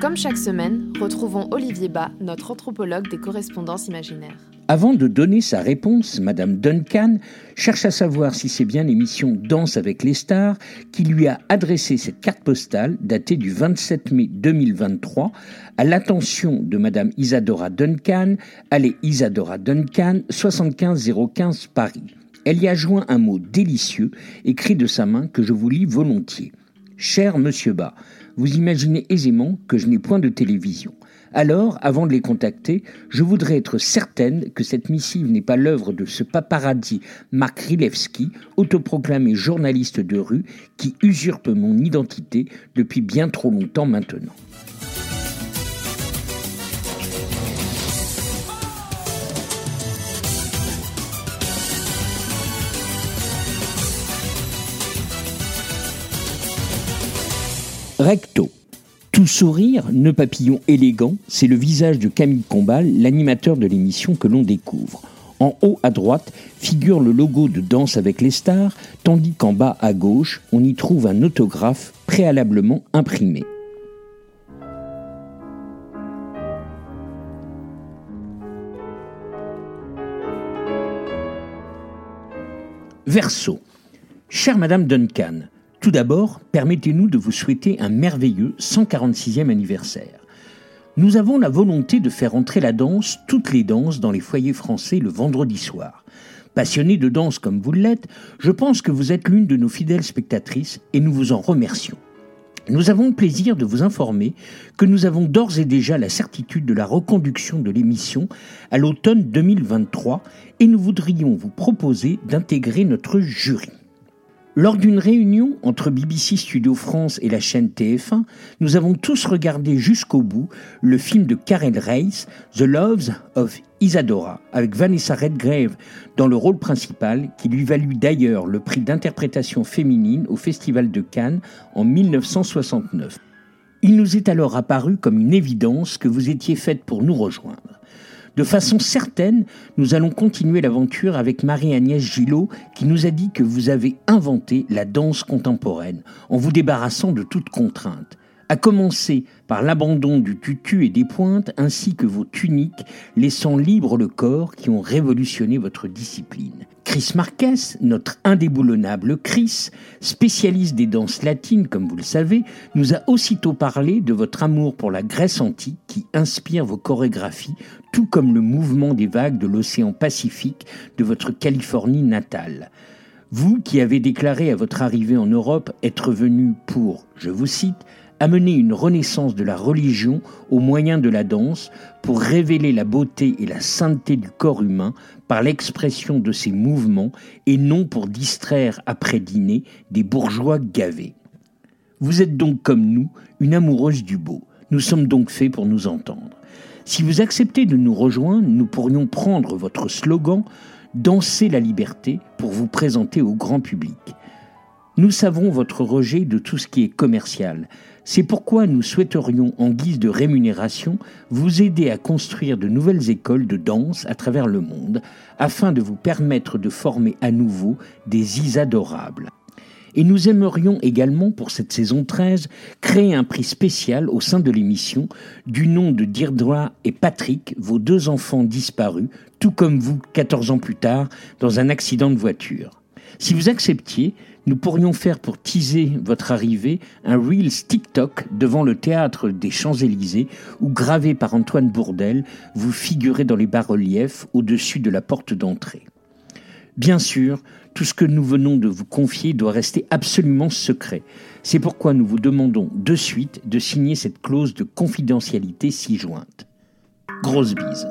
Comme chaque semaine, retrouvons Olivier Bas, notre anthropologue des correspondances imaginaires. Avant de donner sa réponse, Madame Duncan cherche à savoir si c'est bien l'émission Danse avec les stars qui lui a adressé cette carte postale datée du 27 mai 2023 à l'attention de Madame Isadora Duncan, allée Isadora Duncan, 75015 Paris. Elle y a joint un mot délicieux écrit de sa main que je vous lis volontiers. Cher Monsieur Bas, vous imaginez aisément que je n'ai point de télévision. Alors, avant de les contacter, je voudrais être certaine que cette missive n'est pas l'œuvre de ce paparazzi Mark Rilewski, autoproclamé journaliste de rue, qui usurpe mon identité depuis bien trop longtemps maintenant. Recto. Tout sourire, ne papillon élégant, c'est le visage de Camille Combal, l'animateur de l'émission que l'on découvre. En haut à droite figure le logo de Danse avec les stars, tandis qu'en bas à gauche, on y trouve un autographe préalablement imprimé. Verso. Chère Madame Duncan, tout d'abord, permettez-nous de vous souhaiter un merveilleux 146e anniversaire. Nous avons la volonté de faire entrer la danse, toutes les danses, dans les foyers français le vendredi soir. Passionné de danse comme vous l'êtes, je pense que vous êtes l'une de nos fidèles spectatrices et nous vous en remercions. Nous avons le plaisir de vous informer que nous avons d'ores et déjà la certitude de la reconduction de l'émission à l'automne 2023 et nous voudrions vous proposer d'intégrer notre jury. Lors d'une réunion entre BBC Studio France et la chaîne TF1, nous avons tous regardé jusqu'au bout le film de Karen Reis, The Loves of Isadora, avec Vanessa Redgrave dans le rôle principal, qui lui valut d'ailleurs le prix d'interprétation féminine au Festival de Cannes en 1969. Il nous est alors apparu comme une évidence que vous étiez faite pour nous rejoindre. De façon certaine, nous allons continuer l'aventure avec Marie-Agnès Gillot qui nous a dit que vous avez inventé la danse contemporaine en vous débarrassant de toute contrainte à commencer par l'abandon du tutu et des pointes ainsi que vos tuniques, laissant libre le corps qui ont révolutionné votre discipline. Chris Marquez, notre indéboulonnable Chris, spécialiste des danses latines comme vous le savez, nous a aussitôt parlé de votre amour pour la Grèce antique qui inspire vos chorégraphies, tout comme le mouvement des vagues de l'océan Pacifique de votre Californie natale. Vous qui avez déclaré à votre arrivée en Europe être venu pour, je vous cite, amener une renaissance de la religion au moyen de la danse pour révéler la beauté et la sainteté du corps humain par l'expression de ses mouvements et non pour distraire après dîner des bourgeois gavés. Vous êtes donc comme nous une amoureuse du beau. Nous sommes donc faits pour nous entendre. Si vous acceptez de nous rejoindre, nous pourrions prendre votre slogan Danser la liberté pour vous présenter au grand public. Nous savons votre rejet de tout ce qui est commercial. C'est pourquoi nous souhaiterions, en guise de rémunération, vous aider à construire de nouvelles écoles de danse à travers le monde, afin de vous permettre de former à nouveau des isadorables. Et nous aimerions également, pour cette saison 13, créer un prix spécial au sein de l'émission du nom de Dirdra et Patrick, vos deux enfants disparus, tout comme vous 14 ans plus tard, dans un accident de voiture. Si vous acceptiez, nous pourrions faire pour teaser votre arrivée un Reels TikTok devant le théâtre des Champs-Élysées où, gravé par Antoine Bourdel, vous figurez dans les bas-reliefs au-dessus de la porte d'entrée. Bien sûr, tout ce que nous venons de vous confier doit rester absolument secret. C'est pourquoi nous vous demandons de suite de signer cette clause de confidentialité ci jointe. Grosse bise.